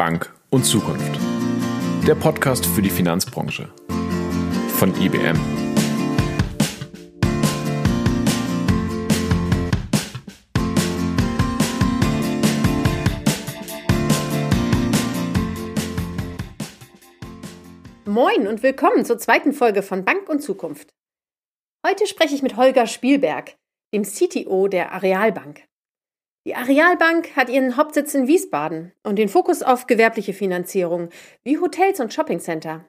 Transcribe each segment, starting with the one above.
Bank und Zukunft. Der Podcast für die Finanzbranche von IBM. Moin und willkommen zur zweiten Folge von Bank und Zukunft. Heute spreche ich mit Holger Spielberg, dem CTO der Arealbank. Die Arealbank hat ihren Hauptsitz in Wiesbaden und den Fokus auf gewerbliche Finanzierung wie Hotels und Shoppingcenter.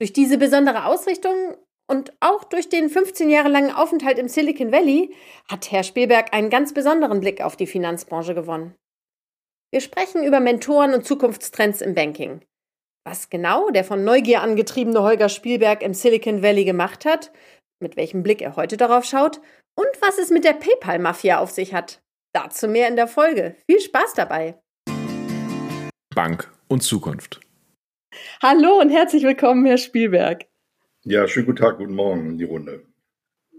Durch diese besondere Ausrichtung und auch durch den 15 Jahre langen Aufenthalt im Silicon Valley hat Herr Spielberg einen ganz besonderen Blick auf die Finanzbranche gewonnen. Wir sprechen über Mentoren und Zukunftstrends im Banking. Was genau der von Neugier angetriebene Holger Spielberg im Silicon Valley gemacht hat, mit welchem Blick er heute darauf schaut und was es mit der PayPal-Mafia auf sich hat. Dazu mehr in der Folge. Viel Spaß dabei. Bank und Zukunft. Hallo und herzlich willkommen, Herr Spielberg. Ja, schönen guten Tag, guten Morgen in die Runde.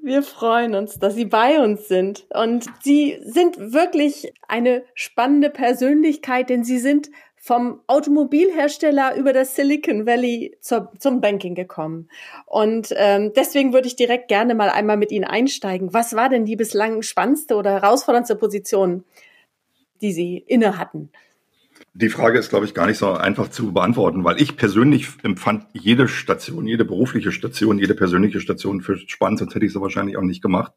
Wir freuen uns, dass Sie bei uns sind. Und Sie sind wirklich eine spannende Persönlichkeit, denn Sie sind vom Automobilhersteller über das Silicon Valley zur, zum Banking gekommen. Und ähm, deswegen würde ich direkt gerne mal einmal mit Ihnen einsteigen. Was war denn die bislang spannendste oder herausforderndste Position, die Sie inne hatten? Die Frage ist, glaube ich, gar nicht so einfach zu beantworten, weil ich persönlich empfand jede Station, jede berufliche Station, jede persönliche Station für spannend, sonst hätte ich sie wahrscheinlich auch nicht gemacht.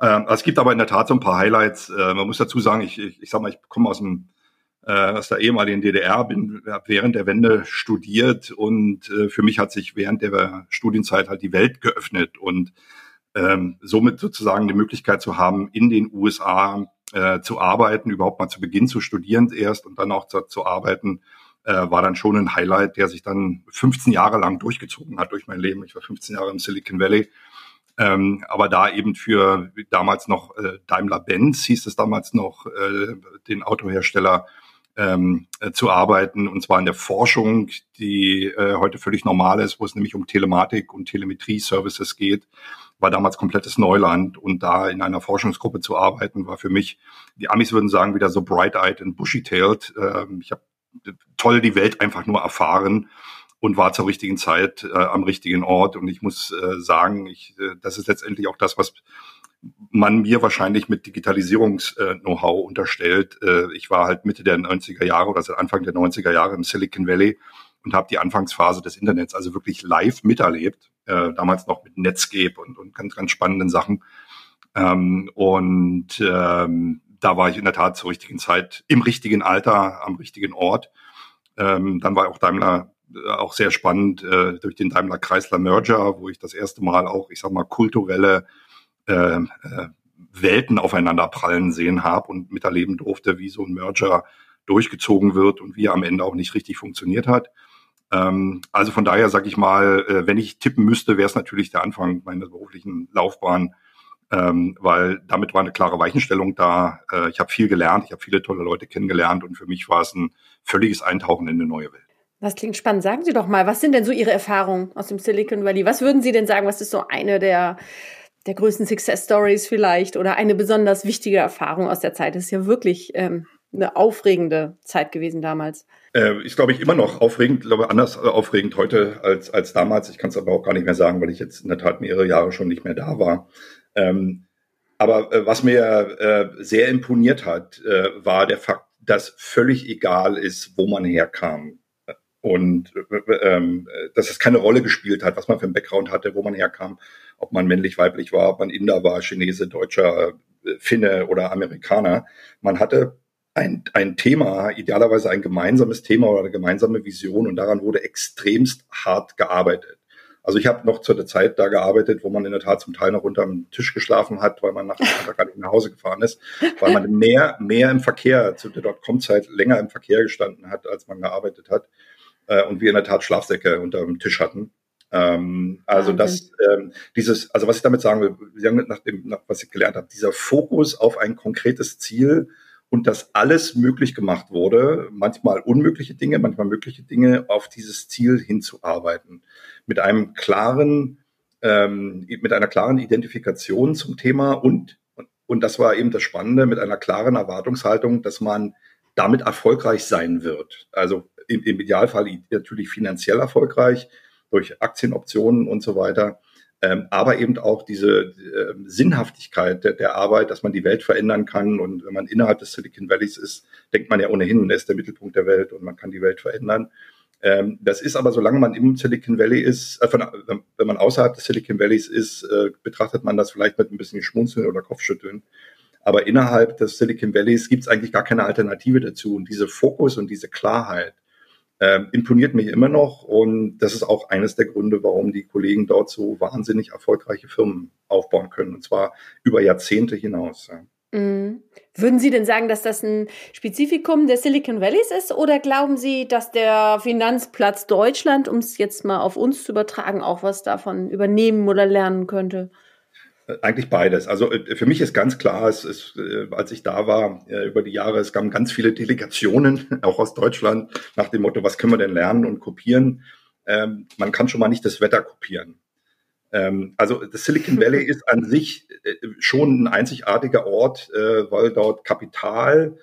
Ähm, es gibt aber in der Tat so ein paar Highlights. Äh, man muss dazu sagen, ich, ich, ich sag mal, ich komme aus dem äh, aus der ehemaligen DDR, bin während der Wende studiert und äh, für mich hat sich während der Studienzeit halt die Welt geöffnet und ähm, somit sozusagen die Möglichkeit zu haben, in den USA äh, zu arbeiten, überhaupt mal zu Beginn zu studieren erst und dann auch zu, zu arbeiten, äh, war dann schon ein Highlight, der sich dann 15 Jahre lang durchgezogen hat durch mein Leben. Ich war 15 Jahre im Silicon Valley. Ähm, aber da eben für damals noch äh, Daimler-Benz hieß es damals noch, äh, den Autohersteller ähm, äh, zu arbeiten, und zwar in der Forschung, die äh, heute völlig normal ist, wo es nämlich um Telematik und Telemetrie-Services geht, war damals komplettes Neuland und da in einer Forschungsgruppe zu arbeiten, war für mich, die Amis würden sagen, wieder so bright-eyed und bushy-tailed. Ähm, ich habe toll die Welt einfach nur erfahren und war zur richtigen Zeit äh, am richtigen Ort. Und ich muss äh, sagen, ich, äh, das ist letztendlich auch das, was man mir wahrscheinlich mit Digitalisierungs-Know-how unterstellt. Äh, ich war halt Mitte der 90er Jahre oder seit Anfang der 90er Jahre im Silicon Valley und habe die Anfangsphase des Internets also wirklich live miterlebt. Äh, damals noch mit Netscape und, und ganz, ganz spannenden Sachen. Ähm, und ähm, da war ich in der Tat zur richtigen Zeit, im richtigen Alter, am richtigen Ort. Ähm, dann war auch Daimler äh, auch sehr spannend äh, durch den Daimler Chrysler Merger, wo ich das erste Mal auch, ich sag mal, kulturelle äh, äh, Welten aufeinander prallen sehen habe und miterleben durfte, wie so ein Merger durchgezogen wird und wie er am Ende auch nicht richtig funktioniert hat. Ähm, also von daher sage ich mal, äh, wenn ich tippen müsste, wäre es natürlich der Anfang meiner beruflichen Laufbahn, ähm, weil damit war eine klare Weichenstellung da. Äh, ich habe viel gelernt, ich habe viele tolle Leute kennengelernt und für mich war es ein völliges Eintauchen in eine neue Welt. Das klingt spannend. Sagen Sie doch mal, was sind denn so Ihre Erfahrungen aus dem Silicon Valley? Was würden Sie denn sagen, was ist so eine der der größten Success Stories vielleicht oder eine besonders wichtige Erfahrung aus der Zeit. Das ist ja wirklich ähm, eine aufregende Zeit gewesen damals. Äh, ist, glaube ich, immer noch aufregend, glaube anders äh, aufregend heute als, als damals. Ich kann es aber auch gar nicht mehr sagen, weil ich jetzt in der Tat mehrere Jahre schon nicht mehr da war. Ähm, aber äh, was mir äh, sehr imponiert hat, äh, war der Fakt, dass völlig egal ist, wo man herkam. Und äh, ähm, dass es keine Rolle gespielt hat, was man für einen Background hatte, wo man herkam ob man männlich, weiblich war, ob man Inder war, Chinese, Deutscher, äh, Finne oder Amerikaner. Man hatte ein, ein Thema, idealerweise ein gemeinsames Thema oder eine gemeinsame Vision und daran wurde extremst hart gearbeitet. Also ich habe noch zu der Zeit da gearbeitet, wo man in der Tat zum Teil noch unterm Tisch geschlafen hat, weil man nach dem gar nicht nach Hause gefahren ist, weil man mehr, mehr im Verkehr, zu der Dotcom-Zeit länger im Verkehr gestanden hat, als man gearbeitet hat. Äh, und wir in der Tat Schlafsäcke unterm Tisch hatten. Ähm, also das, ähm, dieses, also was ich damit sagen will, nach dem, nach was ich gelernt habe, dieser Fokus auf ein konkretes Ziel und dass alles möglich gemacht wurde, manchmal unmögliche Dinge, manchmal mögliche Dinge, auf dieses Ziel hinzuarbeiten. Mit einem klaren, ähm, mit einer klaren Identifikation zum Thema und, und das war eben das Spannende, mit einer klaren Erwartungshaltung, dass man damit erfolgreich sein wird. Also im, im Idealfall natürlich finanziell erfolgreich durch Aktienoptionen und so weiter. Ähm, aber eben auch diese äh, Sinnhaftigkeit der, der, Arbeit, dass man die Welt verändern kann. Und wenn man innerhalb des Silicon Valleys ist, denkt man ja ohnehin, er ist der Mittelpunkt der Welt und man kann die Welt verändern. Ähm, das ist aber, solange man im Silicon Valley ist, äh, von, wenn man außerhalb des Silicon Valleys ist, äh, betrachtet man das vielleicht mit ein bisschen Schmunzeln oder Kopfschütteln. Aber innerhalb des Silicon Valleys gibt es eigentlich gar keine Alternative dazu. Und diese Fokus und diese Klarheit äh, imponiert mich immer noch. Und das ist auch eines der Gründe, warum die Kollegen dort so wahnsinnig erfolgreiche Firmen aufbauen können. Und zwar über Jahrzehnte hinaus. Mhm. Würden Sie denn sagen, dass das ein Spezifikum der Silicon Valleys ist oder glauben Sie, dass der Finanzplatz Deutschland, um es jetzt mal auf uns zu übertragen, auch was davon übernehmen oder lernen könnte? Äh, eigentlich beides. Also äh, für mich ist ganz klar, es ist, äh, als ich da war über die Jahre, es kamen ganz viele Delegationen, auch aus Deutschland, nach dem Motto, was können wir denn lernen und kopieren? Ähm, man kann schon mal nicht das Wetter kopieren. Ähm, also das Silicon Valley ist an sich äh, schon ein einzigartiger Ort, äh, weil dort Kapital,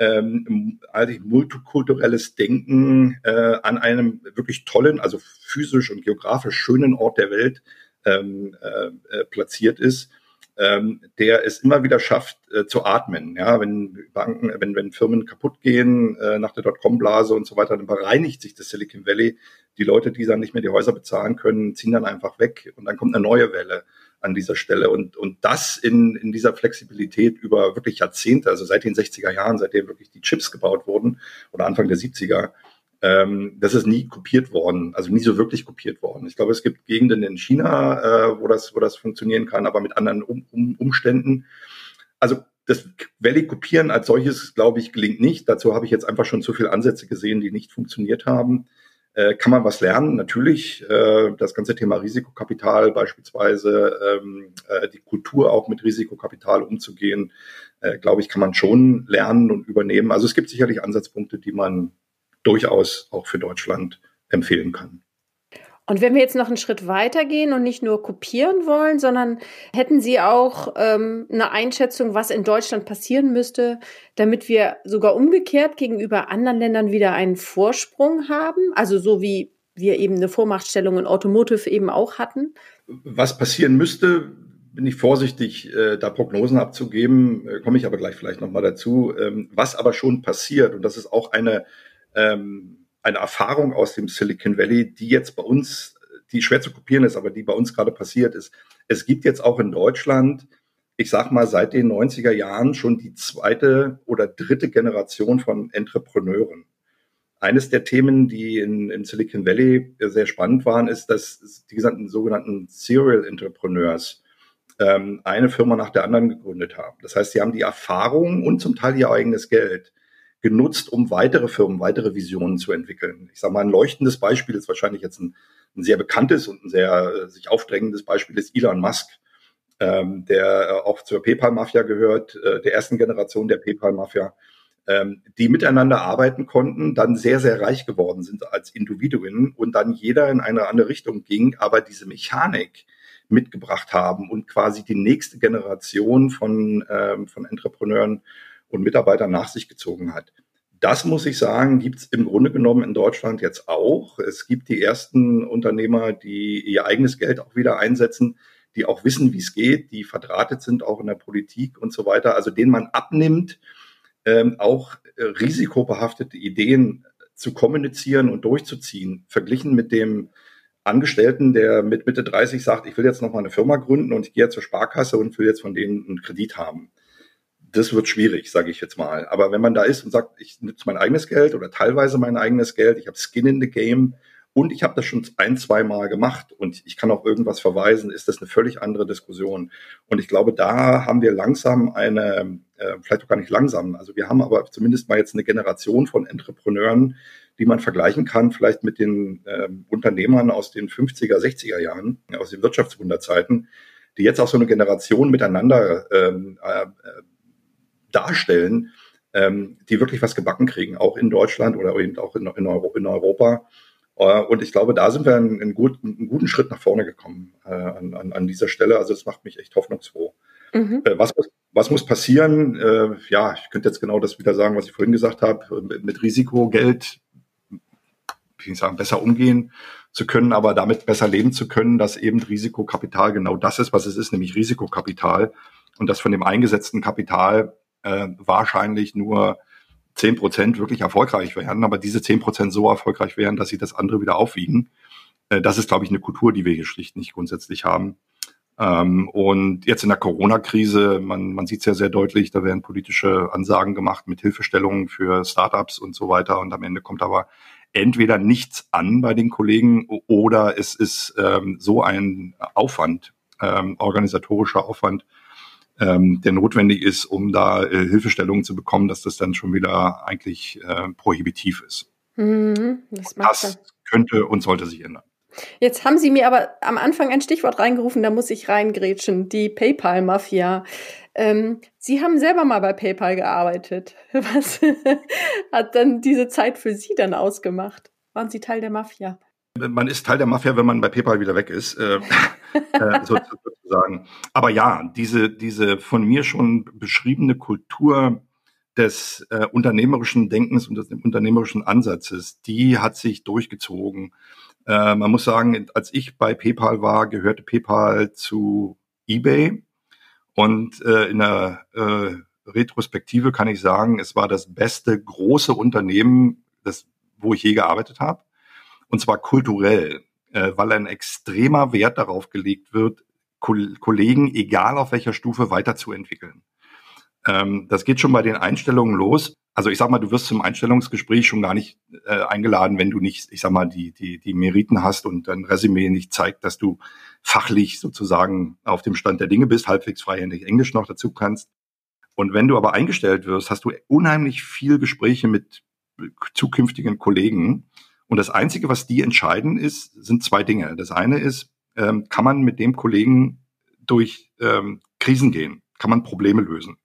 ähm, eigentlich multikulturelles Denken äh, an einem wirklich tollen, also physisch und geografisch schönen Ort der Welt ähm, äh, platziert ist ähm, der es immer wieder schafft äh, zu atmen. Ja, wenn Banken, wenn, wenn Firmen kaputt gehen äh, nach der Dotcom-Blase und so weiter, dann bereinigt sich das Silicon Valley. Die Leute, die dann nicht mehr die Häuser bezahlen können, ziehen dann einfach weg und dann kommt eine neue Welle an dieser Stelle. Und, und das in, in dieser Flexibilität über wirklich Jahrzehnte, also seit den 60er Jahren, seitdem wirklich die Chips gebaut wurden oder Anfang der 70er, ähm, das ist nie kopiert worden, also nie so wirklich kopiert worden. Ich glaube, es gibt Gegenden in China, äh, wo, das, wo das funktionieren kann, aber mit anderen um, um, Umständen. Also das Valley kopieren als solches, glaube ich, gelingt nicht. Dazu habe ich jetzt einfach schon zu viele Ansätze gesehen, die nicht funktioniert haben. Äh, kann man was lernen? Natürlich. Äh, das ganze Thema Risikokapital beispielsweise, ähm, äh, die Kultur auch mit Risikokapital umzugehen, äh, glaube ich, kann man schon lernen und übernehmen. Also es gibt sicherlich Ansatzpunkte, die man durchaus auch für Deutschland empfehlen kann. Und wenn wir jetzt noch einen Schritt weiter gehen und nicht nur kopieren wollen, sondern hätten Sie auch ähm, eine Einschätzung, was in Deutschland passieren müsste, damit wir sogar umgekehrt gegenüber anderen Ländern wieder einen Vorsprung haben? Also so wie wir eben eine Vormachtstellung in Automotive eben auch hatten? Was passieren müsste, bin ich vorsichtig, äh, da Prognosen abzugeben, äh, komme ich aber gleich vielleicht nochmal dazu. Ähm, was aber schon passiert, und das ist auch eine ähm, eine Erfahrung aus dem Silicon Valley, die jetzt bei uns, die schwer zu kopieren ist, aber die bei uns gerade passiert ist. Es gibt jetzt auch in Deutschland, ich sag mal, seit den 90er Jahren schon die zweite oder dritte Generation von Entrepreneuren. Eines der Themen, die in, in Silicon Valley sehr spannend waren, ist, dass die gesamten sogenannten Serial Entrepreneurs ähm, eine Firma nach der anderen gegründet haben. Das heißt, sie haben die Erfahrung und zum Teil ihr eigenes Geld genutzt, um weitere Firmen, weitere Visionen zu entwickeln. Ich sage mal, ein leuchtendes Beispiel ist wahrscheinlich jetzt ein, ein sehr bekanntes und ein sehr äh, sich aufdrängendes Beispiel ist Elon Musk, ähm, der äh, auch zur PayPal-Mafia gehört, äh, der ersten Generation der PayPal-Mafia, ähm, die miteinander arbeiten konnten, dann sehr, sehr reich geworden sind als Individuen und dann jeder in eine andere Richtung ging, aber diese Mechanik mitgebracht haben und quasi die nächste Generation von, ähm, von Entrepreneuren und Mitarbeiter nach sich gezogen hat. Das muss ich sagen, gibt es im Grunde genommen in Deutschland jetzt auch. Es gibt die ersten Unternehmer, die ihr eigenes Geld auch wieder einsetzen, die auch wissen, wie es geht, die verdrahtet sind auch in der Politik und so weiter, also denen man abnimmt, ähm, auch äh, risikobehaftete Ideen zu kommunizieren und durchzuziehen, verglichen mit dem Angestellten, der mit Mitte 30 sagt, ich will jetzt noch mal eine Firma gründen und ich gehe zur Sparkasse und will jetzt von denen einen Kredit haben das wird schwierig, sage ich jetzt mal. Aber wenn man da ist und sagt, ich nutze mein eigenes Geld oder teilweise mein eigenes Geld, ich habe Skin in the Game und ich habe das schon ein, zwei Mal gemacht und ich kann auch irgendwas verweisen, ist das eine völlig andere Diskussion. Und ich glaube, da haben wir langsam eine, äh, vielleicht auch gar nicht langsam, also wir haben aber zumindest mal jetzt eine Generation von Entrepreneuren, die man vergleichen kann, vielleicht mit den äh, Unternehmern aus den 50er, 60er Jahren, aus den Wirtschaftswunderzeiten, die jetzt auch so eine Generation miteinander ähm, äh, darstellen, ähm, die wirklich was gebacken kriegen, auch in Deutschland oder eben auch in, in, Euro, in Europa. Äh, und ich glaube, da sind wir einen, einen, guten, einen guten Schritt nach vorne gekommen äh, an, an, an, dieser Stelle. Also das macht mich echt hoffnungsfroh. Mhm. Äh, was, Was muss passieren? Äh, ja, ich könnte jetzt genau das wieder sagen, was ich vorhin gesagt habe, mit, mit Risikogeld, wie ich sagen, besser umgehen zu können, aber damit besser leben zu können, dass eben Risikokapital genau das ist, was es ist, nämlich Risikokapital und dass von dem eingesetzten Kapital äh, wahrscheinlich nur zehn Prozent wirklich erfolgreich werden, aber diese zehn Prozent so erfolgreich wären, dass sie das andere wieder aufwiegen. Äh, das ist, glaube ich, eine Kultur, die wir hier schlicht nicht grundsätzlich haben. Ähm, und jetzt in der Corona-Krise, man, man sieht es ja sehr deutlich, da werden politische Ansagen gemacht mit Hilfestellungen für Startups und so weiter. Und am Ende kommt aber entweder nichts an bei den Kollegen oder es ist ähm, so ein Aufwand, ähm, organisatorischer Aufwand, ähm, der notwendig ist, um da äh, Hilfestellungen zu bekommen, dass das dann schon wieder eigentlich äh, prohibitiv ist. Mhm, das, das könnte und sollte sich ändern. Jetzt haben Sie mir aber am Anfang ein Stichwort reingerufen, da muss ich reingrätschen, die PayPal-Mafia. Ähm, Sie haben selber mal bei PayPal gearbeitet. Was hat dann diese Zeit für Sie dann ausgemacht? Waren Sie Teil der Mafia? Man ist Teil der Mafia, wenn man bei PayPal wieder weg ist, äh, äh, sozusagen. Aber ja, diese, diese von mir schon beschriebene Kultur des äh, unternehmerischen Denkens und des unternehmerischen Ansatzes, die hat sich durchgezogen. Äh, man muss sagen, als ich bei PayPal war, gehörte PayPal zu eBay. Und äh, in der äh, Retrospektive kann ich sagen, es war das beste große Unternehmen, das, wo ich je gearbeitet habe. Und zwar kulturell, äh, weil ein extremer Wert darauf gelegt wird, Ko Kollegen, egal auf welcher Stufe, weiterzuentwickeln. Ähm, das geht schon bei den Einstellungen los. Also ich sag mal, du wirst zum Einstellungsgespräch schon gar nicht äh, eingeladen, wenn du nicht, ich sag mal, die, die, die Meriten hast und dein Resümee nicht zeigt, dass du fachlich sozusagen auf dem Stand der Dinge bist, halbwegs freihändig Englisch noch dazu kannst. Und wenn du aber eingestellt wirst, hast du unheimlich viel Gespräche mit zukünftigen Kollegen. Und das Einzige, was die entscheiden, ist, sind zwei Dinge. Das eine ist, ähm, kann man mit dem Kollegen durch ähm, Krisen gehen? Kann man Probleme lösen?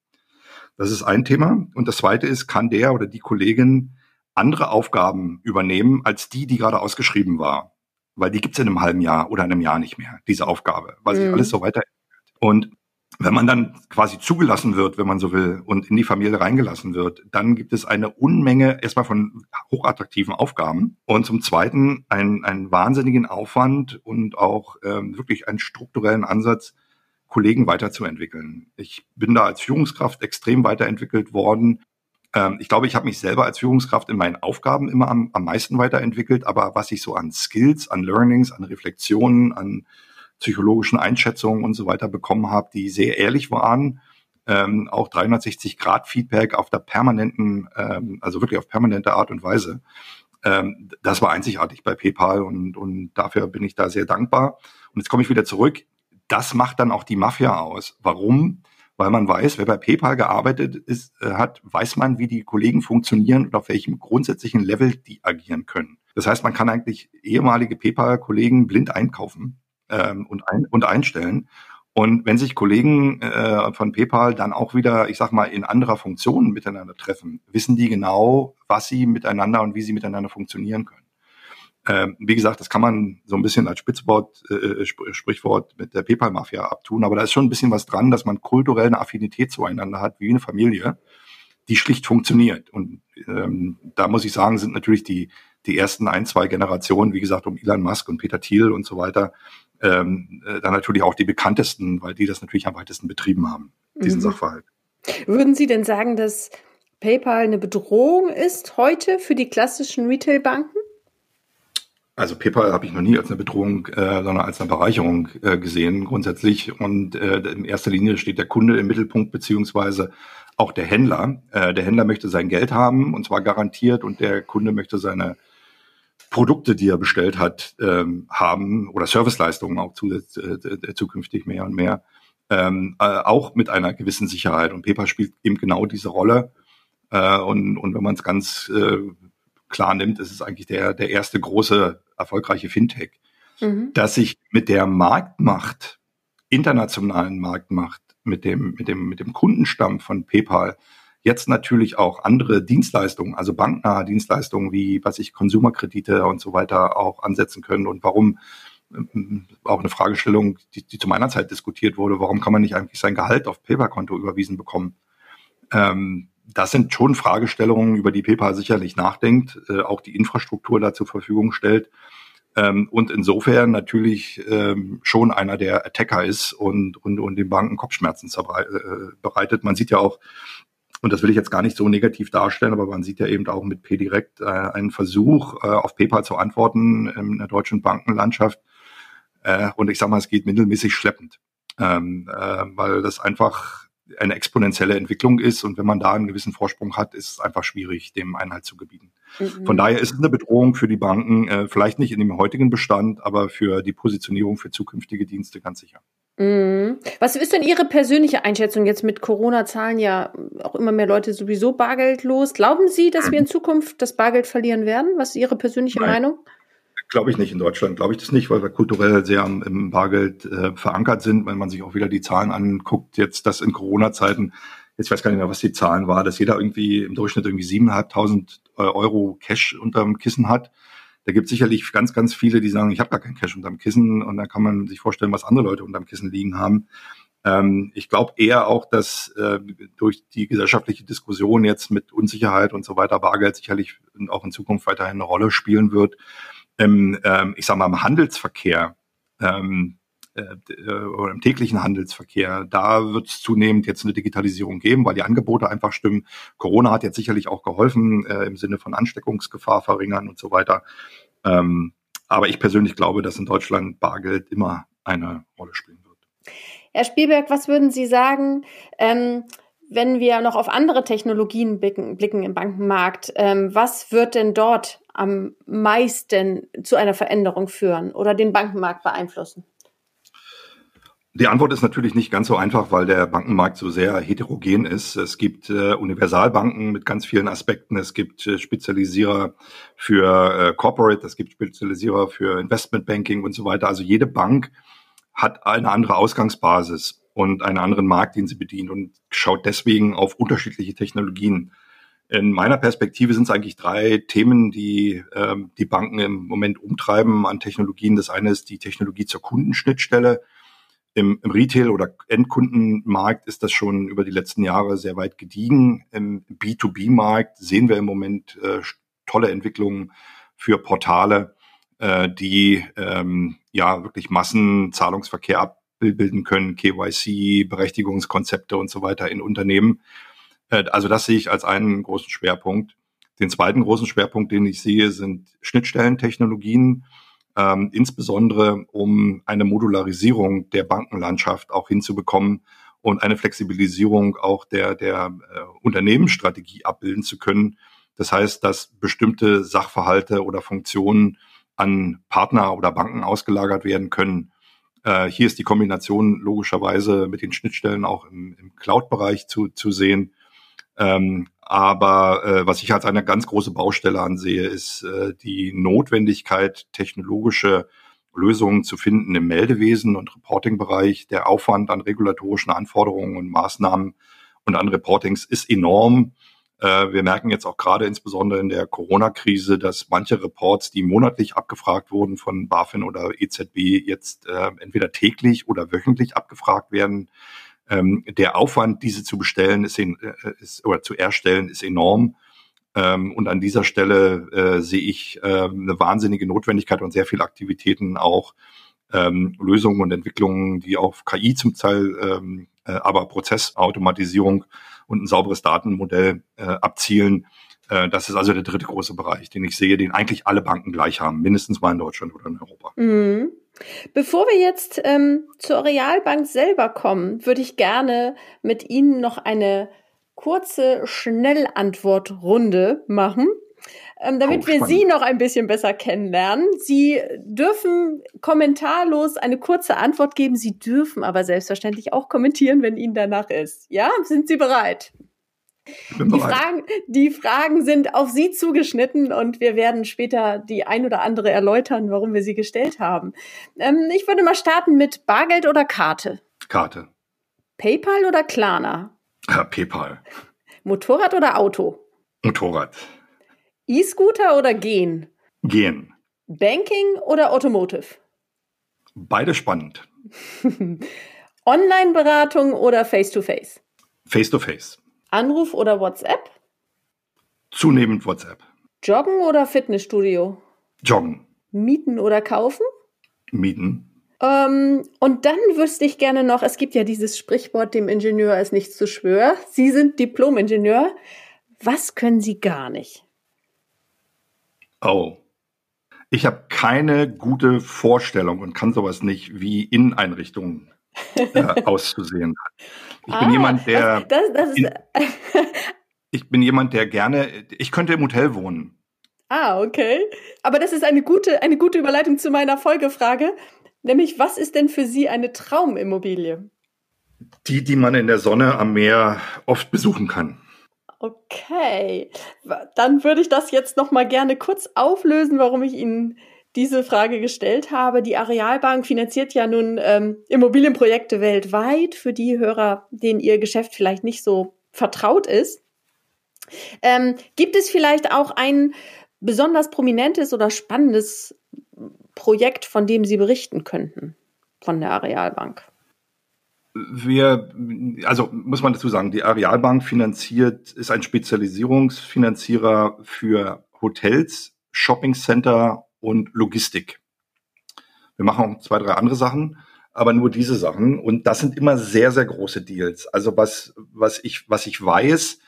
Das ist ein Thema. Und das zweite ist, kann der oder die Kollegin andere Aufgaben übernehmen als die, die gerade ausgeschrieben war? Weil die gibt's in einem halben Jahr oder einem Jahr nicht mehr, diese Aufgabe, weil sich mhm. alles so weiterentwickelt. Und wenn man dann quasi zugelassen wird, wenn man so will, und in die Familie reingelassen wird, dann gibt es eine Unmenge erstmal von hochattraktiven Aufgaben und zum Zweiten einen, einen wahnsinnigen Aufwand und auch ähm, wirklich einen strukturellen Ansatz, Kollegen weiterzuentwickeln. Ich bin da als Führungskraft extrem weiterentwickelt worden. Ähm, ich glaube, ich habe mich selber als Führungskraft in meinen Aufgaben immer am, am meisten weiterentwickelt, aber was ich so an Skills, an Learnings, an Reflexionen, an psychologischen Einschätzungen und so weiter bekommen habe, die sehr ehrlich waren, ähm, auch 360 Grad Feedback auf der permanenten, ähm, also wirklich auf permanente Art und Weise. Ähm, das war einzigartig bei PayPal und, und dafür bin ich da sehr dankbar. Und jetzt komme ich wieder zurück das macht dann auch die Mafia aus. Warum? Weil man weiß, wer bei PayPal gearbeitet ist, äh, hat, weiß man, wie die Kollegen funktionieren und auf welchem grundsätzlichen Level die agieren können. Das heißt, man kann eigentlich ehemalige PayPal-Kollegen blind einkaufen ähm, und, ein, und einstellen. Und wenn sich Kollegen äh, von PayPal dann auch wieder, ich sag mal, in anderer Funktion miteinander treffen, wissen die genau, was sie miteinander und wie sie miteinander funktionieren können. Ähm, wie gesagt, das kann man so ein bisschen als Spitzwort, äh, äh Sp Sprichwort mit der PayPal-Mafia abtun, aber da ist schon ein bisschen was dran, dass man kulturell eine Affinität zueinander hat, wie eine Familie, die schlicht funktioniert. Und ähm, da muss ich sagen, sind natürlich die, die ersten ein, zwei Generationen, wie gesagt, um Elon Musk und Peter Thiel und so weiter, ähm, äh, dann natürlich auch die bekanntesten, weil die das natürlich am weitesten betrieben haben, diesen mhm. Sachverhalt. Würden Sie denn sagen, dass PayPal eine Bedrohung ist heute für die klassischen Retail-Banken? Also PayPal habe ich noch nie als eine Bedrohung, äh, sondern als eine Bereicherung äh, gesehen grundsätzlich. Und äh, in erster Linie steht der Kunde im Mittelpunkt beziehungsweise auch der Händler. Äh, der Händler möchte sein Geld haben und zwar garantiert und der Kunde möchte seine Produkte, die er bestellt hat, ähm, haben oder Serviceleistungen auch zusätzlich, äh, zukünftig mehr und mehr, ähm, äh, auch mit einer gewissen Sicherheit. Und PayPal spielt eben genau diese Rolle. Äh, und, und wenn man es ganz äh, klar nimmt, ist es eigentlich der, der erste große erfolgreiche Fintech, mhm. dass sich mit der Marktmacht, internationalen Marktmacht, mit dem, mit dem, mit dem Kundenstamm von PayPal jetzt natürlich auch andere Dienstleistungen, also banknahe Dienstleistungen wie, was ich, Konsumerkredite und so weiter auch ansetzen können und warum ähm, auch eine Fragestellung, die, die zu meiner Zeit diskutiert wurde. Warum kann man nicht eigentlich sein Gehalt auf PayPal-Konto überwiesen bekommen? Ähm, das sind schon Fragestellungen, über die PayPal sicherlich nachdenkt, äh, auch die Infrastruktur da zur Verfügung stellt. Ähm, und insofern natürlich ähm, schon einer der Attacker ist und, und, und den Banken Kopfschmerzen äh, bereitet. Man sieht ja auch, und das will ich jetzt gar nicht so negativ darstellen, aber man sieht ja eben auch mit PDirect äh, einen Versuch, äh, auf PayPal zu antworten in der deutschen Bankenlandschaft. Äh, und ich sage mal, es geht mittelmäßig schleppend, ähm, äh, weil das einfach eine exponentielle Entwicklung ist und wenn man da einen gewissen Vorsprung hat, ist es einfach schwierig, dem Einhalt zu gebieten. Mhm. Von daher ist es eine Bedrohung für die Banken, äh, vielleicht nicht in dem heutigen Bestand, aber für die Positionierung für zukünftige Dienste ganz sicher. Mhm. Was ist denn Ihre persönliche Einschätzung jetzt mit Corona-Zahlen ja auch immer mehr Leute sowieso bargeldlos? Glauben Sie, dass wir in Zukunft das Bargeld verlieren werden? Was ist Ihre persönliche Nein. Meinung? Glaube ich nicht. In Deutschland glaube ich das nicht, weil wir kulturell sehr im Bargeld äh, verankert sind. Wenn man sich auch wieder die Zahlen anguckt, jetzt das in Corona-Zeiten, jetzt weiß gar nicht mehr, was die Zahlen war, dass jeder irgendwie im Durchschnitt irgendwie 7.500 äh, Euro Cash unterm Kissen hat da gibt es sicherlich ganz, ganz viele, die sagen, ich habe gar kein Cash unterm Kissen und dann kann man sich vorstellen, was andere Leute unterm Kissen liegen haben. Ähm, ich glaube eher auch, dass äh, durch die gesellschaftliche Diskussion jetzt mit Unsicherheit und so weiter Bargeld sicherlich auch in Zukunft weiterhin eine Rolle spielen wird. Im, ähm, ich sage mal, im Handelsverkehr ähm, äh, oder im täglichen Handelsverkehr, da wird es zunehmend jetzt eine Digitalisierung geben, weil die Angebote einfach stimmen. Corona hat jetzt sicherlich auch geholfen äh, im Sinne von Ansteckungsgefahr verringern und so weiter. Ähm, aber ich persönlich glaube, dass in Deutschland Bargeld immer eine Rolle spielen wird. Herr Spielberg, was würden Sie sagen, ähm, wenn wir noch auf andere Technologien blicken, blicken im Bankenmarkt? Ähm, was wird denn dort am meisten zu einer Veränderung führen oder den Bankenmarkt beeinflussen? Die Antwort ist natürlich nicht ganz so einfach, weil der Bankenmarkt so sehr heterogen ist. Es gibt äh, Universalbanken mit ganz vielen Aspekten. Es gibt äh, Spezialisierer für äh, Corporate, es gibt Spezialisierer für Investmentbanking und so weiter. Also jede Bank hat eine andere Ausgangsbasis und einen anderen Markt, den sie bedient und schaut deswegen auf unterschiedliche Technologien. In meiner Perspektive sind es eigentlich drei Themen, die ähm, die Banken im Moment umtreiben an Technologien. Das eine ist die Technologie zur Kundenschnittstelle im, im Retail- oder Endkundenmarkt ist das schon über die letzten Jahre sehr weit gediegen. Im B2B-Markt sehen wir im Moment äh, tolle Entwicklungen für Portale, äh, die ähm, ja wirklich Massenzahlungsverkehr abbilden können, KYC, Berechtigungskonzepte und so weiter in Unternehmen. Äh, also das sehe ich als einen großen Schwerpunkt. Den zweiten großen Schwerpunkt, den ich sehe, sind Schnittstellentechnologien ähm, insbesondere um eine Modularisierung der Bankenlandschaft auch hinzubekommen und eine Flexibilisierung auch der, der äh, Unternehmensstrategie abbilden zu können. Das heißt, dass bestimmte Sachverhalte oder Funktionen an Partner oder Banken ausgelagert werden können. Äh, hier ist die Kombination logischerweise mit den Schnittstellen auch im, im Cloud-Bereich zu, zu sehen. Ähm, aber äh, was ich als eine ganz große Baustelle ansehe, ist äh, die Notwendigkeit, technologische Lösungen zu finden im Meldewesen und Reporting-Bereich. Der Aufwand an regulatorischen Anforderungen und Maßnahmen und an Reportings ist enorm. Äh, wir merken jetzt auch gerade insbesondere in der Corona-Krise, dass manche Reports, die monatlich abgefragt wurden von BaFin oder EZB, jetzt äh, entweder täglich oder wöchentlich abgefragt werden. Ähm, der Aufwand, diese zu bestellen, ist, in, äh, ist oder zu erstellen, ist enorm. Ähm, und an dieser Stelle äh, sehe ich äh, eine wahnsinnige Notwendigkeit und sehr viele Aktivitäten auch ähm, Lösungen und Entwicklungen, die auf KI zum Teil, ähm, äh, aber Prozessautomatisierung und ein sauberes Datenmodell äh, abzielen. Äh, das ist also der dritte große Bereich, den ich sehe, den eigentlich alle Banken gleich haben, mindestens mal in Deutschland oder in Europa. Mhm. Bevor wir jetzt ähm, zur Realbank selber kommen, würde ich gerne mit Ihnen noch eine kurze Schnellantwortrunde machen, ähm, damit oh, wir Sie noch ein bisschen besser kennenlernen. Sie dürfen kommentarlos eine kurze Antwort geben. Sie dürfen aber selbstverständlich auch kommentieren, wenn Ihnen danach ist. Ja, sind Sie bereit? Die Fragen, die Fragen sind auf Sie zugeschnitten und wir werden später die ein oder andere erläutern, warum wir sie gestellt haben. Ähm, ich würde mal starten mit Bargeld oder Karte? Karte. PayPal oder Klarna? Ja, PayPal. Motorrad oder Auto? Motorrad. E-Scooter oder Gehen? Gehen. Banking oder Automotive? Beide spannend. Online-Beratung oder Face-to-Face? Face-to-Face. Anruf oder WhatsApp? Zunehmend WhatsApp. Joggen oder Fitnessstudio? Joggen. Mieten oder kaufen? Mieten. Ähm, und dann wüsste ich gerne noch, es gibt ja dieses Sprichwort, dem Ingenieur ist nichts zu schwör. Sie sind Diplom-Ingenieur. Was können Sie gar nicht? Oh. Ich habe keine gute Vorstellung und kann sowas nicht, wie Inneneinrichtungen äh, auszusehen hat. Ich ah, bin jemand, der. Das, das, das in, ich bin jemand, der gerne. Ich könnte im Hotel wohnen. Ah, okay. Aber das ist eine gute, eine gute Überleitung zu meiner Folgefrage. Nämlich, was ist denn für Sie eine Traumimmobilie? Die, die man in der Sonne am Meer oft besuchen kann. Okay, dann würde ich das jetzt noch mal gerne kurz auflösen, warum ich Ihnen diese Frage gestellt habe. Die Arealbank finanziert ja nun ähm, Immobilienprojekte weltweit, für die Hörer, denen ihr Geschäft vielleicht nicht so vertraut ist. Ähm, gibt es vielleicht auch ein besonders prominentes oder spannendes Projekt, von dem Sie berichten könnten von der Arealbank? Wir, also muss man dazu sagen, die Arealbank finanziert, ist ein Spezialisierungsfinanzierer für Hotels, Shoppingcenter und Logistik. Wir machen auch zwei, drei andere Sachen, aber nur diese Sachen. Und das sind immer sehr, sehr große Deals. Also was, was ich, was ich weiß,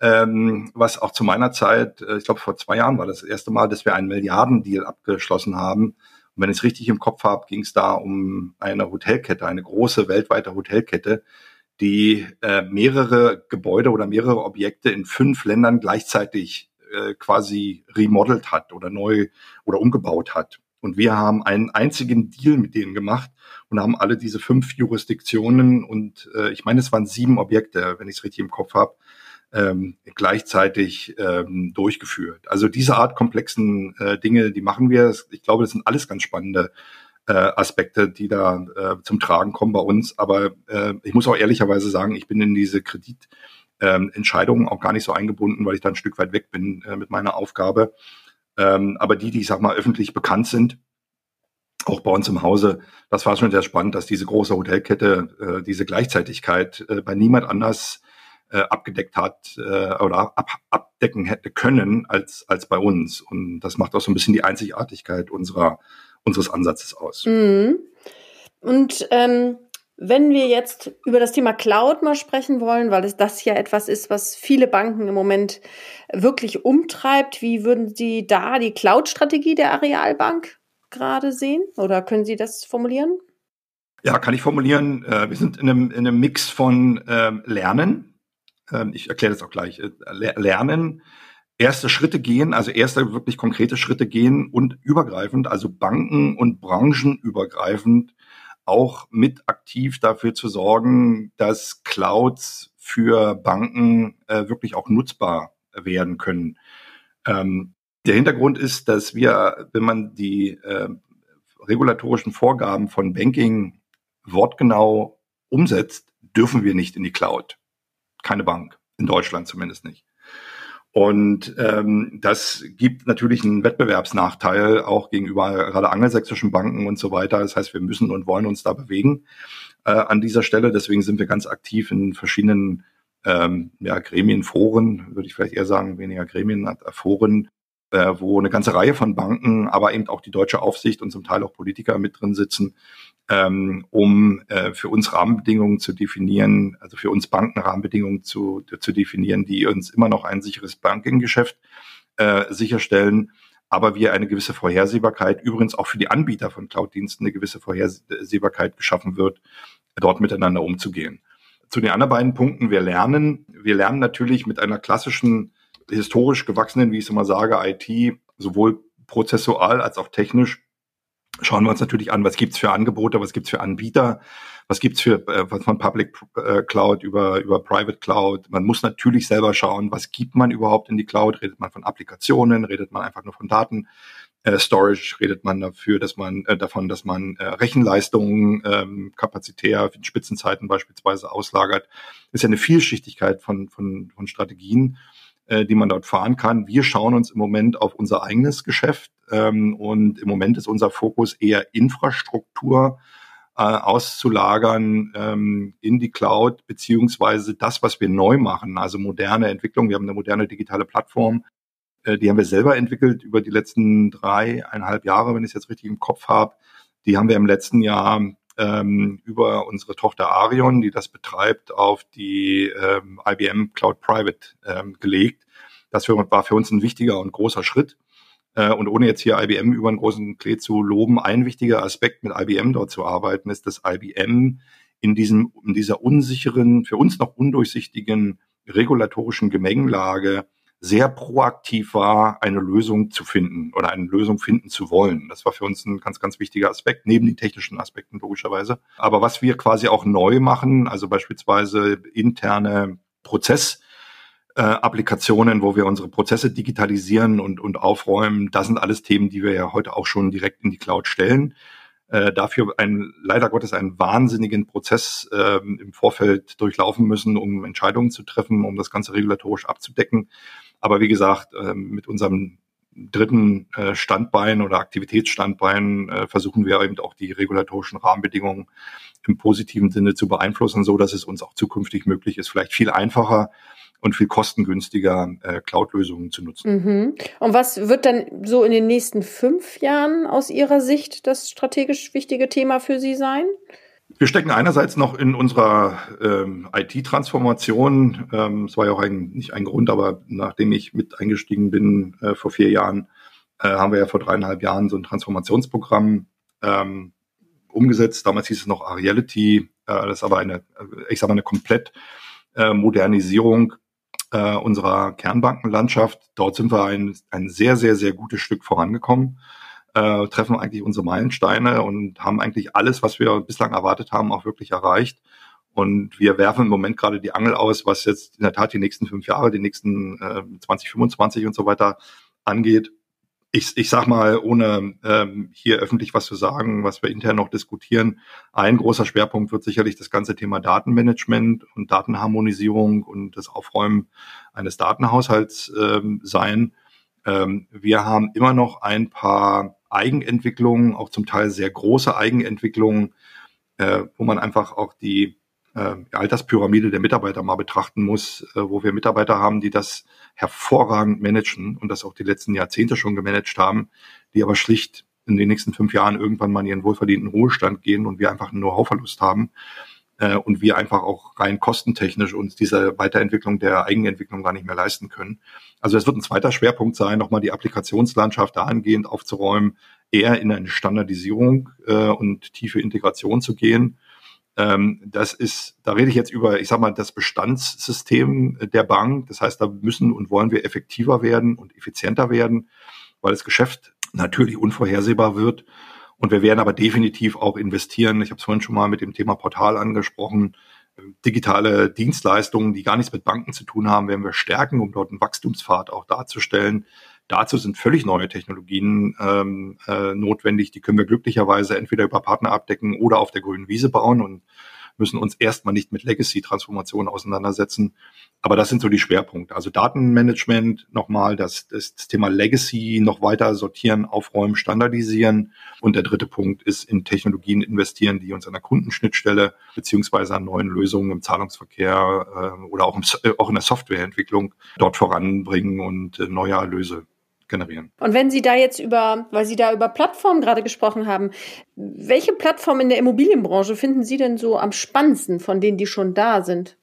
ähm, was auch zu meiner Zeit, äh, ich glaube vor zwei Jahren war das, das erste Mal, dass wir einen Milliardendeal abgeschlossen haben und wenn ich es richtig im Kopf habe, ging es da um eine Hotelkette, eine große weltweite Hotelkette, die äh, mehrere Gebäude oder mehrere Objekte in fünf Ländern gleichzeitig äh, quasi remodelt hat oder neu oder umgebaut hat. Und wir haben einen einzigen Deal mit denen gemacht und haben alle diese fünf Jurisdiktionen und äh, ich meine, es waren sieben Objekte, wenn ich es richtig im Kopf habe, ähm, gleichzeitig ähm, durchgeführt. Also diese Art komplexen äh, Dinge, die machen wir. Ich glaube, das sind alles ganz spannende äh, Aspekte, die da äh, zum Tragen kommen bei uns. Aber äh, ich muss auch ehrlicherweise sagen, ich bin in diese Kreditentscheidungen ähm, auch gar nicht so eingebunden, weil ich da ein Stück weit weg bin äh, mit meiner Aufgabe. Ähm, aber die, die ich sag mal öffentlich bekannt sind, auch bei uns im Hause, das war schon sehr spannend, dass diese große Hotelkette äh, diese Gleichzeitigkeit äh, bei niemand anders äh, abgedeckt hat äh, oder ab, abdecken hätte können als, als bei uns. Und das macht auch so ein bisschen die Einzigartigkeit unserer, unseres Ansatzes aus. Mhm. Und ähm, wenn wir jetzt über das Thema Cloud mal sprechen wollen, weil es das ja etwas ist, was viele Banken im Moment wirklich umtreibt, wie würden Sie da die Cloud-Strategie der Arealbank gerade sehen? Oder können Sie das formulieren? Ja, kann ich formulieren. Äh, wir sind in einem, in einem Mix von ähm, Lernen, ähm, ich erkläre das auch gleich, äh, lernen, erste Schritte gehen, also erste wirklich konkrete Schritte gehen und übergreifend, also Banken und branchenübergreifend auch mit aktiv dafür zu sorgen, dass Clouds für Banken äh, wirklich auch nutzbar werden können. Ähm, der Hintergrund ist, dass wir, wenn man die äh, regulatorischen Vorgaben von Banking wortgenau umsetzt, dürfen wir nicht in die Cloud keine Bank, in Deutschland zumindest nicht. Und ähm, das gibt natürlich einen Wettbewerbsnachteil auch gegenüber gerade angelsächsischen Banken und so weiter. Das heißt, wir müssen und wollen uns da bewegen äh, an dieser Stelle. Deswegen sind wir ganz aktiv in verschiedenen ähm, ja, Gremien, Foren, würde ich vielleicht eher sagen, weniger Gremien, äh, Foren, äh, wo eine ganze Reihe von Banken, aber eben auch die deutsche Aufsicht und zum Teil auch Politiker mit drin sitzen, ähm, um äh, für uns Rahmenbedingungen zu definieren, also für uns Banken Rahmenbedingungen zu, zu definieren, die uns immer noch ein sicheres Banking-Geschäft äh, sicherstellen, aber wir eine gewisse Vorhersehbarkeit, übrigens auch für die Anbieter von Cloud-Diensten eine gewisse Vorhersehbarkeit geschaffen wird, dort miteinander umzugehen. Zu den anderen beiden Punkten, wir lernen, wir lernen natürlich mit einer klassischen, historisch gewachsenen, wie ich es immer sage, IT, sowohl prozessual als auch technisch schauen wir uns natürlich an, was gibt's für Angebote, was gibt's für Anbieter, was gibt's für äh, von Public äh, Cloud über, über Private Cloud. Man muss natürlich selber schauen, was gibt man überhaupt in die Cloud. Redet man von Applikationen, redet man einfach nur von Daten. Äh, Storage redet man dafür, dass man äh, davon, dass man äh, Rechenleistungen ähm, kapazitär in Spitzenzeiten beispielsweise auslagert. Ist ja eine Vielschichtigkeit von, von, von Strategien äh, die man dort fahren kann. Wir schauen uns im Moment auf unser eigenes Geschäft ähm, und im Moment ist unser Fokus eher Infrastruktur äh, auszulagern ähm, in die Cloud, beziehungsweise das, was wir neu machen, also moderne Entwicklung. Wir haben eine moderne digitale Plattform, äh, die haben wir selber entwickelt über die letzten dreieinhalb Jahre, wenn ich es jetzt richtig im Kopf habe. Die haben wir im letzten Jahr ähm, über unsere Tochter Arion, die das betreibt, auf die ähm, IBM Cloud Private ähm, gelegt. Das war für uns ein wichtiger und großer Schritt. Äh, und ohne jetzt hier IBM über einen großen Klee zu loben, ein wichtiger Aspekt mit IBM dort zu arbeiten, ist, dass IBM in diesem, in dieser unsicheren, für uns noch undurchsichtigen regulatorischen Gemengelage sehr proaktiv war, eine Lösung zu finden oder eine Lösung finden zu wollen. Das war für uns ein ganz, ganz wichtiger Aspekt, neben den technischen Aspekten logischerweise. Aber was wir quasi auch neu machen, also beispielsweise interne Prozess, äh, Applikationen, wo wir unsere Prozesse digitalisieren und, und aufräumen. Das sind alles Themen, die wir ja heute auch schon direkt in die Cloud stellen. Äh, dafür ein, leider Gottes einen wahnsinnigen Prozess äh, im Vorfeld durchlaufen müssen, um Entscheidungen zu treffen, um das Ganze regulatorisch abzudecken. Aber wie gesagt, ähm, mit unserem dritten äh, Standbein oder Aktivitätsstandbein äh, versuchen wir eben auch die regulatorischen Rahmenbedingungen im positiven Sinne zu beeinflussen, so dass es uns auch zukünftig möglich ist, vielleicht viel einfacher und viel kostengünstiger äh, Cloud-Lösungen zu nutzen. Mhm. Und was wird dann so in den nächsten fünf Jahren aus Ihrer Sicht das strategisch wichtige Thema für Sie sein? Wir stecken einerseits noch in unserer ähm, IT-Transformation. Ähm, es war ja auch ein, nicht ein Grund, aber nachdem ich mit eingestiegen bin äh, vor vier Jahren, äh, haben wir ja vor dreieinhalb Jahren so ein Transformationsprogramm ähm, umgesetzt. Damals hieß es noch Ariality. Äh, das ist aber eine, ich sage mal, eine komplett äh, Modernisierung äh, unserer Kernbankenlandschaft. Dort sind wir ein, ein sehr, sehr, sehr gutes Stück vorangekommen äh, treffen eigentlich unsere Meilensteine und haben eigentlich alles, was wir bislang erwartet haben, auch wirklich erreicht. Und wir werfen im Moment gerade die Angel aus, was jetzt in der Tat die nächsten fünf Jahre, die nächsten äh, 2025 und so weiter angeht. Ich, ich sag mal, ohne ähm, hier öffentlich was zu sagen, was wir intern noch diskutieren, ein großer Schwerpunkt wird sicherlich das ganze Thema Datenmanagement und Datenharmonisierung und das Aufräumen eines Datenhaushalts ähm, sein. Ähm, wir haben immer noch ein paar Eigenentwicklungen, auch zum Teil sehr große Eigenentwicklungen, äh, wo man einfach auch die äh, Alterspyramide der Mitarbeiter mal betrachten muss, äh, wo wir Mitarbeiter haben, die das hervorragend managen und das auch die letzten Jahrzehnte schon gemanagt haben, die aber schlicht in den nächsten fünf Jahren irgendwann mal in ihren wohlverdienten Ruhestand gehen und wir einfach einen Know-how-Verlust haben äh, und wir einfach auch rein kostentechnisch uns diese Weiterentwicklung der Eigenentwicklung gar nicht mehr leisten können. Also es wird ein zweiter Schwerpunkt sein, nochmal die Applikationslandschaft dahingehend aufzuräumen, eher in eine Standardisierung äh, und tiefe Integration zu gehen. Ähm, das ist, da rede ich jetzt über, ich sag mal, das Bestandssystem der Bank. Das heißt, da müssen und wollen wir effektiver werden und effizienter werden, weil das Geschäft natürlich unvorhersehbar wird. Und wir werden aber definitiv auch investieren. Ich habe es vorhin schon mal mit dem Thema Portal angesprochen. Digitale Dienstleistungen, die gar nichts mit Banken zu tun haben, werden wir stärken, um dort einen Wachstumspfad auch darzustellen. Dazu sind völlig neue Technologien ähm, äh, notwendig. Die können wir glücklicherweise entweder über Partner abdecken oder auf der grünen Wiese bauen. Und müssen uns erstmal nicht mit Legacy-Transformationen auseinandersetzen. Aber das sind so die Schwerpunkte. Also Datenmanagement nochmal, das, das Thema Legacy noch weiter sortieren, aufräumen, standardisieren. Und der dritte Punkt ist in Technologien investieren, die uns an der Kundenschnittstelle beziehungsweise an neuen Lösungen im Zahlungsverkehr äh, oder auch, im, äh, auch in der Softwareentwicklung dort voranbringen und äh, neue Erlöse generieren. Und wenn Sie da jetzt über, weil Sie da über Plattformen gerade gesprochen haben, welche Plattform in der Immobilienbranche finden Sie denn so am spannendsten von denen, die schon da sind?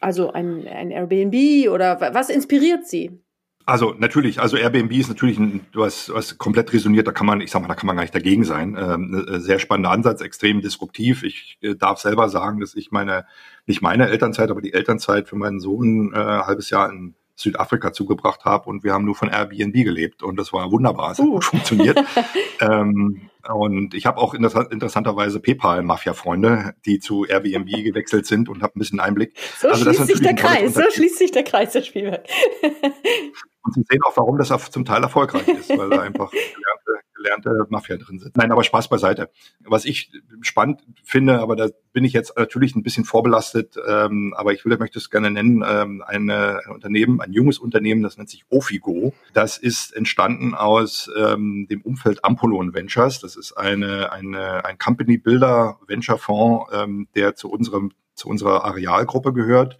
Also ein, ein Airbnb oder was inspiriert Sie? Also natürlich, also Airbnb ist natürlich ein, was, was komplett resoniert, da kann man, ich sag mal, da kann man gar nicht dagegen sein. Ähm, ein sehr spannender Ansatz, extrem disruptiv. Ich äh, darf selber sagen, dass ich meine, nicht meine Elternzeit, aber die Elternzeit für meinen Sohn äh, ein halbes Jahr in Südafrika zugebracht habe und wir haben nur von Airbnb gelebt und das war wunderbar, es hat uh. gut funktioniert. ähm, und ich habe auch interessanterweise PayPal-Mafia-Freunde, die zu Airbnb gewechselt sind und habe ein bisschen Einblick. So also schließt sich der Kreis, so schließt sich der Kreis, der Spielwerk. und Sie sehen auch, warum das zum Teil erfolgreich ist, weil da einfach gelernte, gelernte Mafia drin sitzt. Nein, aber Spaß beiseite. Was ich spannend finde, aber da bin ich jetzt natürlich ein bisschen vorbelastet, ähm, aber ich will, möchte es gerne nennen, ähm, eine, ein Unternehmen, ein junges Unternehmen, das nennt sich Ofigo. Das ist entstanden aus ähm, dem Umfeld Ampolon Ventures. Das ist eine, eine, ein Company Builder Venture Fonds, ähm, der zu unserem, zu unserer Arealgruppe gehört,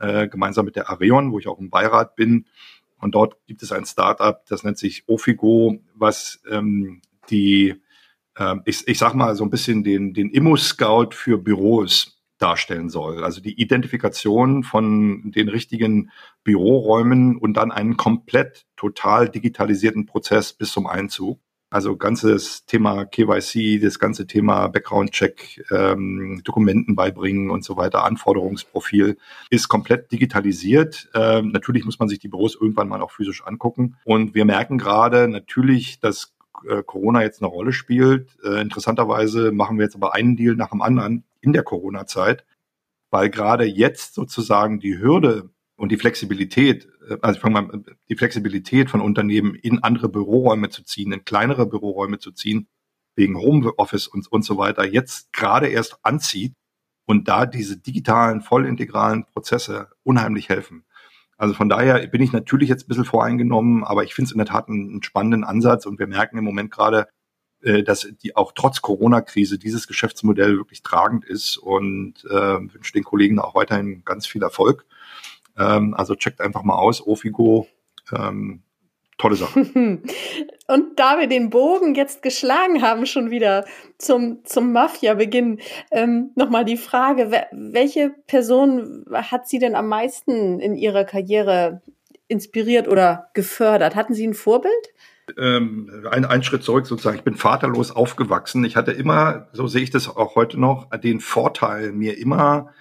äh, gemeinsam mit der Areon, wo ich auch im Beirat bin. Und dort gibt es ein Startup, das nennt sich Ofigo, was ähm, die, äh, ich, ich sag mal so ein bisschen den, den Immo-Scout für Büros darstellen soll. Also die Identifikation von den richtigen Büroräumen und dann einen komplett total digitalisierten Prozess bis zum Einzug. Also ganzes Thema KYC, das ganze Thema Background-Check, ähm, Dokumenten beibringen und so weiter, Anforderungsprofil ist komplett digitalisiert. Ähm, natürlich muss man sich die Büros irgendwann mal auch physisch angucken. Und wir merken gerade natürlich, dass äh, Corona jetzt eine Rolle spielt. Äh, interessanterweise machen wir jetzt aber einen Deal nach dem anderen in der Corona-Zeit, weil gerade jetzt sozusagen die Hürde und die Flexibilität, also ich fange mal, die Flexibilität von Unternehmen in andere Büroräume zu ziehen, in kleinere Büroräume zu ziehen, wegen Homeoffice und, und so weiter, jetzt gerade erst anzieht und da diese digitalen, vollintegralen Prozesse unheimlich helfen. Also von daher bin ich natürlich jetzt ein bisschen voreingenommen, aber ich finde es in der Tat einen, einen, spannenden Ansatz und wir merken im Moment gerade, äh, dass die auch trotz Corona-Krise dieses Geschäftsmodell wirklich tragend ist und äh, wünsche den Kollegen auch weiterhin ganz viel Erfolg. Ähm, also checkt einfach mal aus, Ofigo. Ähm, tolle Sache. Und da wir den Bogen jetzt geschlagen haben, schon wieder zum, zum Mafia-Beginn, ähm, nochmal die Frage, welche Person hat Sie denn am meisten in Ihrer Karriere inspiriert oder gefördert? Hatten Sie ein Vorbild? Ähm, ein, ein Schritt zurück sozusagen. Ich bin vaterlos aufgewachsen. Ich hatte immer, so sehe ich das auch heute noch, den Vorteil, mir immer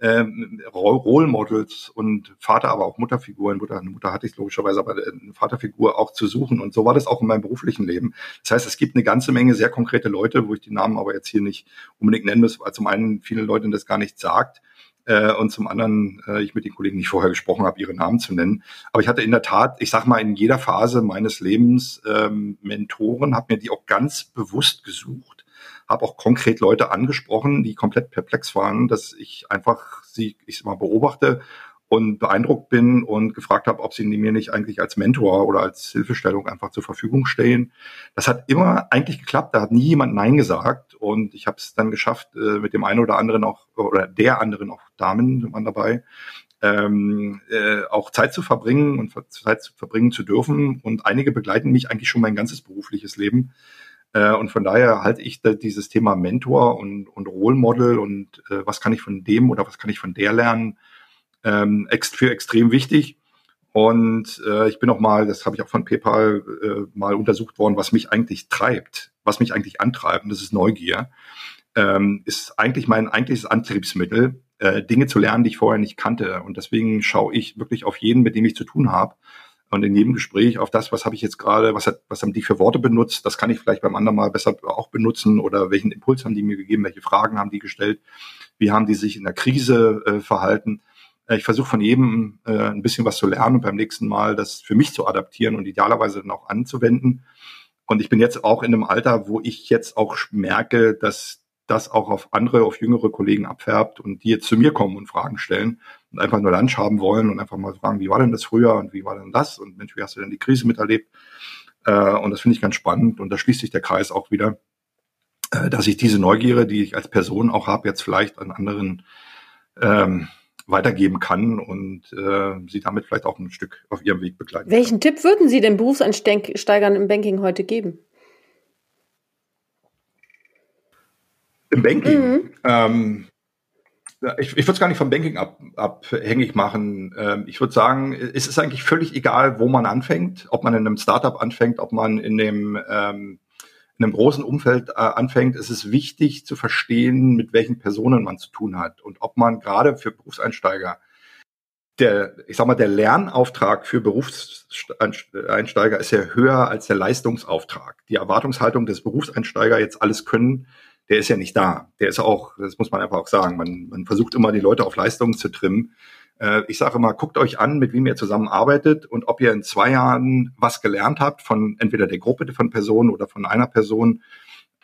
ähm, Role Models und Vater, aber auch Mutterfiguren, Mutter, Mutter hatte ich logischerweise, aber eine Vaterfigur auch zu suchen. Und so war das auch in meinem beruflichen Leben. Das heißt, es gibt eine ganze Menge sehr konkrete Leute, wo ich die Namen aber jetzt hier nicht unbedingt nennen muss, weil zum einen viele Leute das gar nicht sagt. Äh, und zum anderen äh, ich mit den Kollegen nicht vorher gesprochen habe, ihre Namen zu nennen. Aber ich hatte in der Tat, ich sag mal, in jeder Phase meines Lebens ähm, Mentoren, habe mir die auch ganz bewusst gesucht habe auch konkret Leute angesprochen, die komplett perplex waren, dass ich einfach sie, ich mal beobachte und beeindruckt bin und gefragt habe, ob sie mir nicht eigentlich als Mentor oder als Hilfestellung einfach zur Verfügung stehen. Das hat immer eigentlich geklappt, da hat nie jemand Nein gesagt und ich habe es dann geschafft, äh, mit dem einen oder anderen auch, oder der anderen auch Damen waren dabei, ähm, äh, auch Zeit zu verbringen und Zeit zu verbringen zu dürfen. Und einige begleiten mich eigentlich schon mein ganzes berufliches Leben. Äh, und von daher halte ich dieses Thema Mentor und, und Role Model und äh, was kann ich von dem oder was kann ich von der lernen, ähm, für extrem wichtig. Und äh, ich bin auch mal, das habe ich auch von PayPal äh, mal untersucht worden, was mich eigentlich treibt, was mich eigentlich antreibt, und das ist Neugier, ähm, ist eigentlich mein eigentliches Antriebsmittel, äh, Dinge zu lernen, die ich vorher nicht kannte. Und deswegen schaue ich wirklich auf jeden, mit dem ich zu tun habe und in jedem Gespräch auf das, was habe ich jetzt gerade, was, hat, was haben die für Worte benutzt, das kann ich vielleicht beim anderen mal besser auch benutzen oder welchen Impuls haben die mir gegeben, welche Fragen haben die gestellt, wie haben die sich in der Krise äh, verhalten. Äh, ich versuche von jedem äh, ein bisschen was zu lernen und beim nächsten Mal das für mich zu adaptieren und idealerweise dann auch anzuwenden. Und ich bin jetzt auch in einem Alter, wo ich jetzt auch merke, dass das auch auf andere, auf jüngere Kollegen abfärbt und die jetzt zu mir kommen und Fragen stellen und einfach nur Lunch haben wollen und einfach mal fragen, wie war denn das früher und wie war denn das und Mensch, wie hast du denn die Krise miterlebt? Äh, und das finde ich ganz spannend und da schließt sich der Kreis auch wieder, äh, dass ich diese Neugierde, die ich als Person auch habe, jetzt vielleicht an anderen ähm, weitergeben kann und äh, sie damit vielleicht auch ein Stück auf ihrem Weg begleiten. Welchen kann. Tipp würden Sie den Berufseinsteigern im Banking heute geben? Im Banking? Mhm. Ähm, ich, ich würde es gar nicht vom Banking ab, abhängig machen. Ähm, ich würde sagen, es ist eigentlich völlig egal, wo man anfängt, ob man in einem Startup anfängt, ob man in dem ähm, in einem großen Umfeld äh, anfängt. Es ist wichtig zu verstehen, mit welchen Personen man zu tun hat und ob man gerade für Berufseinsteiger der, ich sag mal, der Lernauftrag für Berufseinsteiger ist ja höher als der Leistungsauftrag. Die Erwartungshaltung des Berufseinsteiger jetzt alles können, der ist ja nicht da. Der ist auch, das muss man einfach auch sagen, man, man versucht immer die Leute auf Leistungen zu trimmen. Äh, ich sage immer, guckt euch an, mit wem ihr zusammenarbeitet und ob ihr in zwei Jahren was gelernt habt von entweder der Gruppe von Personen oder von einer Person.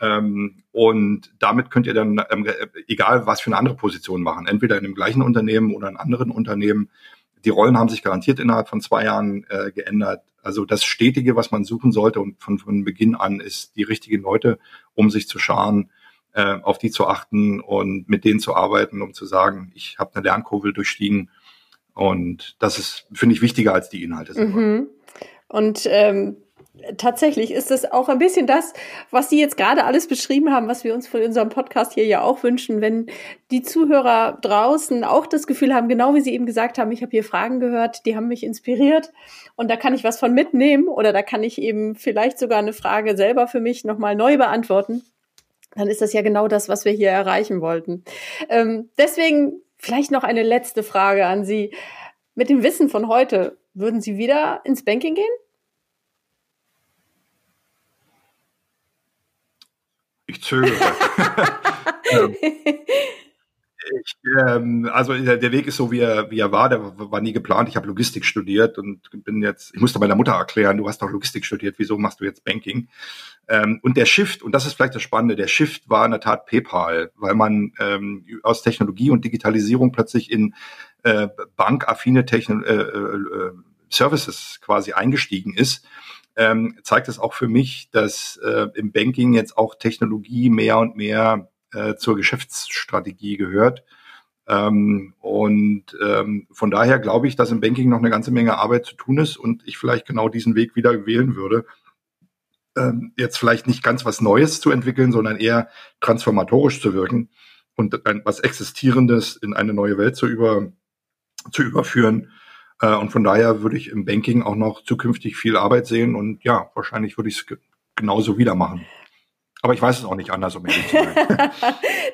Ähm, und damit könnt ihr dann, ähm, egal was für eine andere Position machen, entweder in dem gleichen Unternehmen oder in anderen Unternehmen. Die Rollen haben sich garantiert innerhalb von zwei Jahren äh, geändert. Also das Stetige, was man suchen sollte und von, von Beginn an ist die richtigen Leute, um sich zu scharen, äh, auf die zu achten und mit denen zu arbeiten, um zu sagen, ich habe eine Lernkurve durchstiegen. Und das ist, finde ich, wichtiger als die Inhalte. Mhm. Und ähm, tatsächlich ist es auch ein bisschen das, was Sie jetzt gerade alles beschrieben haben, was wir uns von unserem Podcast hier ja auch wünschen, wenn die Zuhörer draußen auch das Gefühl haben, genau wie Sie eben gesagt haben, ich habe hier Fragen gehört, die haben mich inspiriert und da kann ich was von mitnehmen oder da kann ich eben vielleicht sogar eine Frage selber für mich nochmal neu beantworten. Dann ist das ja genau das, was wir hier erreichen wollten. Ähm, deswegen vielleicht noch eine letzte Frage an Sie. Mit dem Wissen von heute, würden Sie wieder ins Banking gehen? Ich zögere. ähm, ich, ähm, also der, Weg ist so, wie er, wie er war. Der war nie geplant. Ich habe Logistik studiert und bin jetzt, ich musste meiner Mutter erklären, du hast doch Logistik studiert, wieso machst du jetzt Banking? Ähm, und der Shift, und das ist vielleicht das Spannende, der Shift war in der Tat PayPal, weil man ähm, aus Technologie und Digitalisierung plötzlich in äh, bankaffine Techno äh, äh, Services quasi eingestiegen ist ähm, zeigt es auch für mich, dass äh, im Banking jetzt auch Technologie mehr und mehr äh, zur Geschäftsstrategie gehört. Ähm, und ähm, von daher glaube ich, dass im Banking noch eine ganze Menge Arbeit zu tun ist und ich vielleicht genau diesen Weg wieder wählen würde. Ähm, jetzt vielleicht nicht ganz was Neues zu entwickeln, sondern eher transformatorisch zu wirken und ein, was Existierendes in eine neue Welt zu, über, zu überführen. Äh, und von daher würde ich im Banking auch noch zukünftig viel Arbeit sehen und ja, wahrscheinlich würde ich es genauso wieder machen. Aber ich weiß es auch nicht anders, um ehrlich zu sein.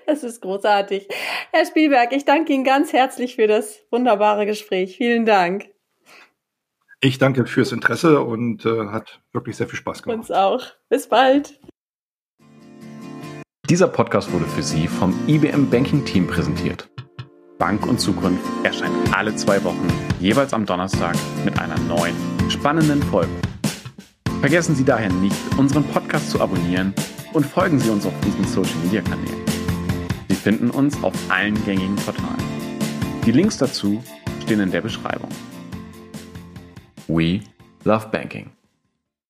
das ist großartig. Herr Spielberg, ich danke Ihnen ganz herzlich für das wunderbare Gespräch. Vielen Dank. Ich danke fürs Interesse und äh, hat wirklich sehr viel Spaß gemacht. Uns auch. Bis bald. Dieser Podcast wurde für Sie vom IBM Banking Team präsentiert. Bank und Zukunft erscheint alle zwei Wochen, jeweils am Donnerstag mit einer neuen, spannenden Folge. Vergessen Sie daher nicht, unseren Podcast zu abonnieren und folgen Sie uns auf unseren Social Media Kanälen. Sie finden uns auf allen gängigen Portalen. Die Links dazu stehen in der Beschreibung. We love banking.